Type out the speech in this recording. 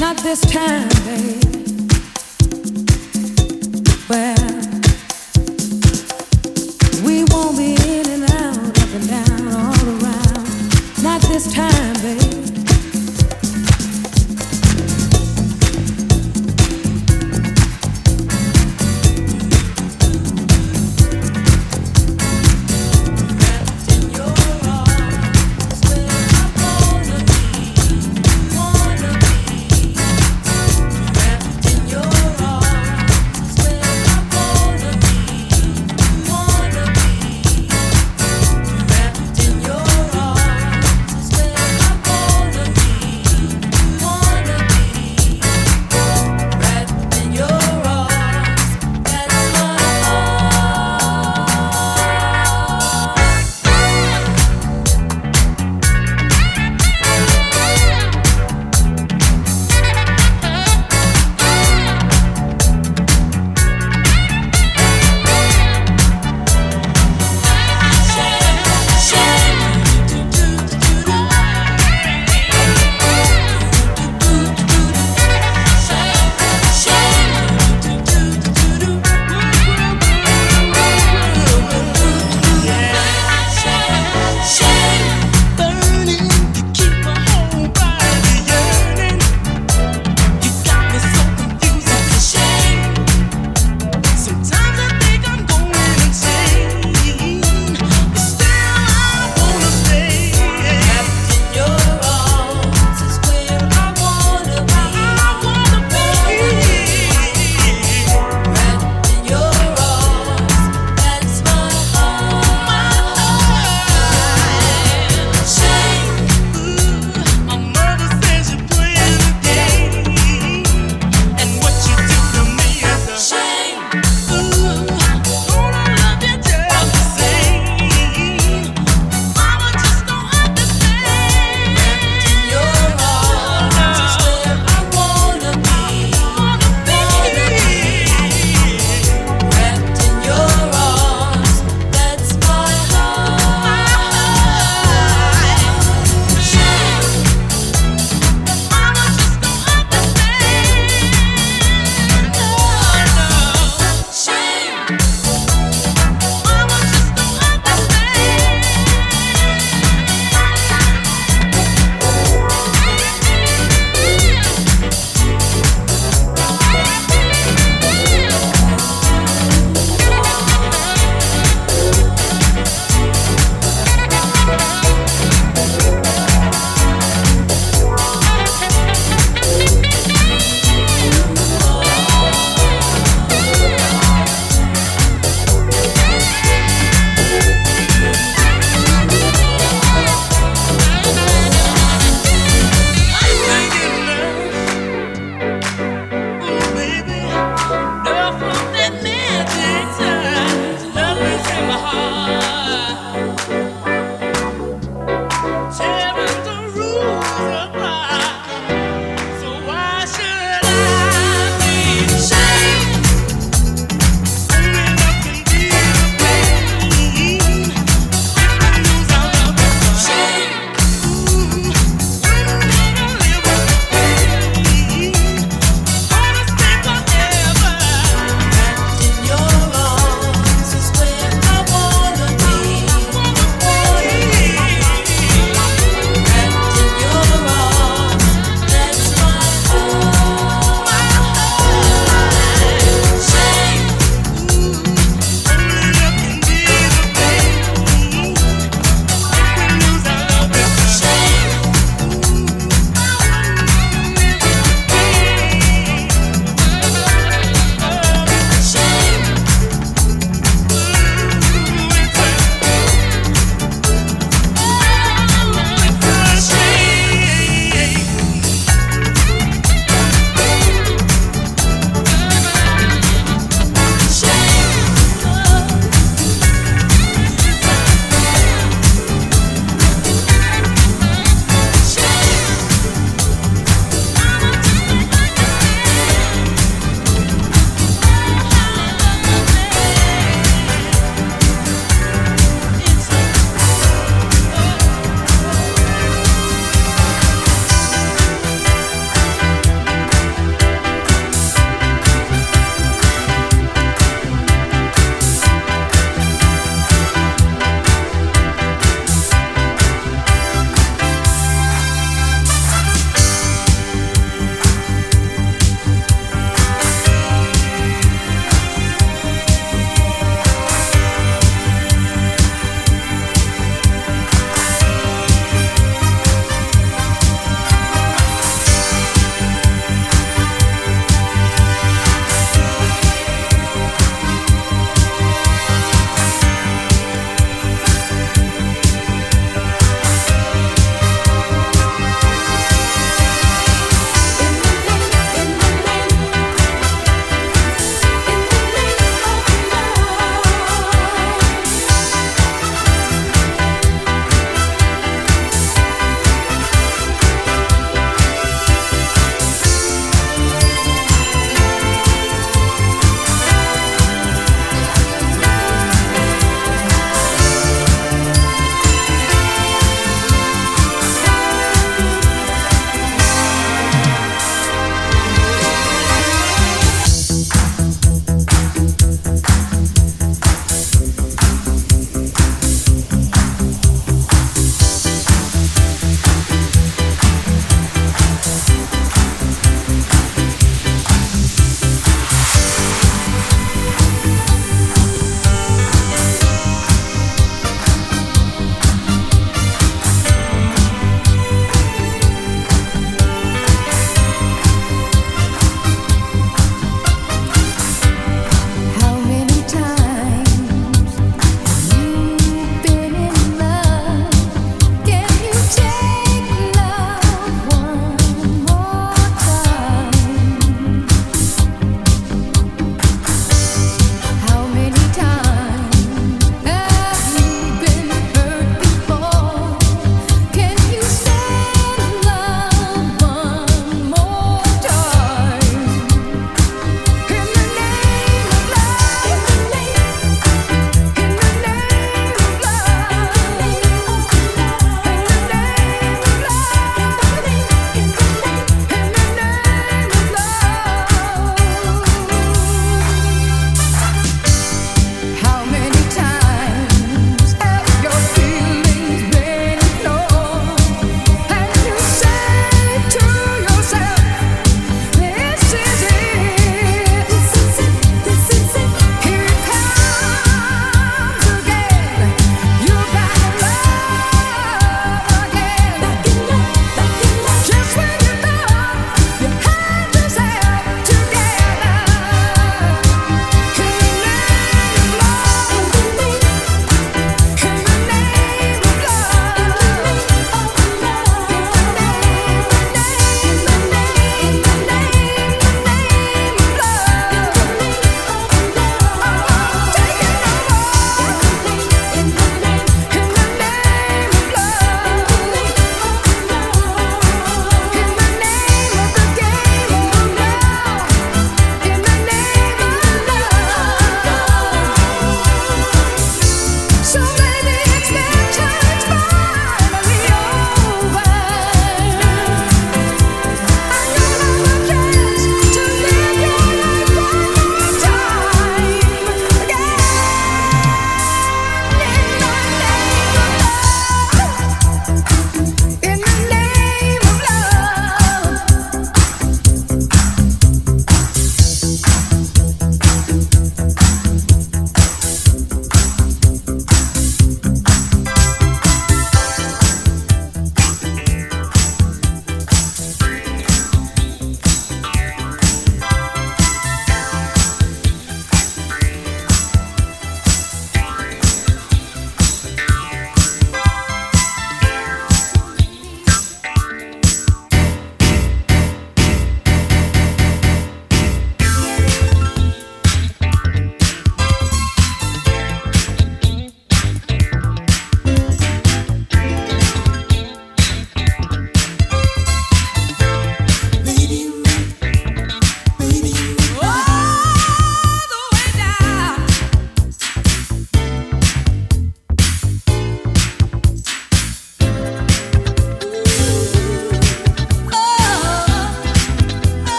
Not this time, babe.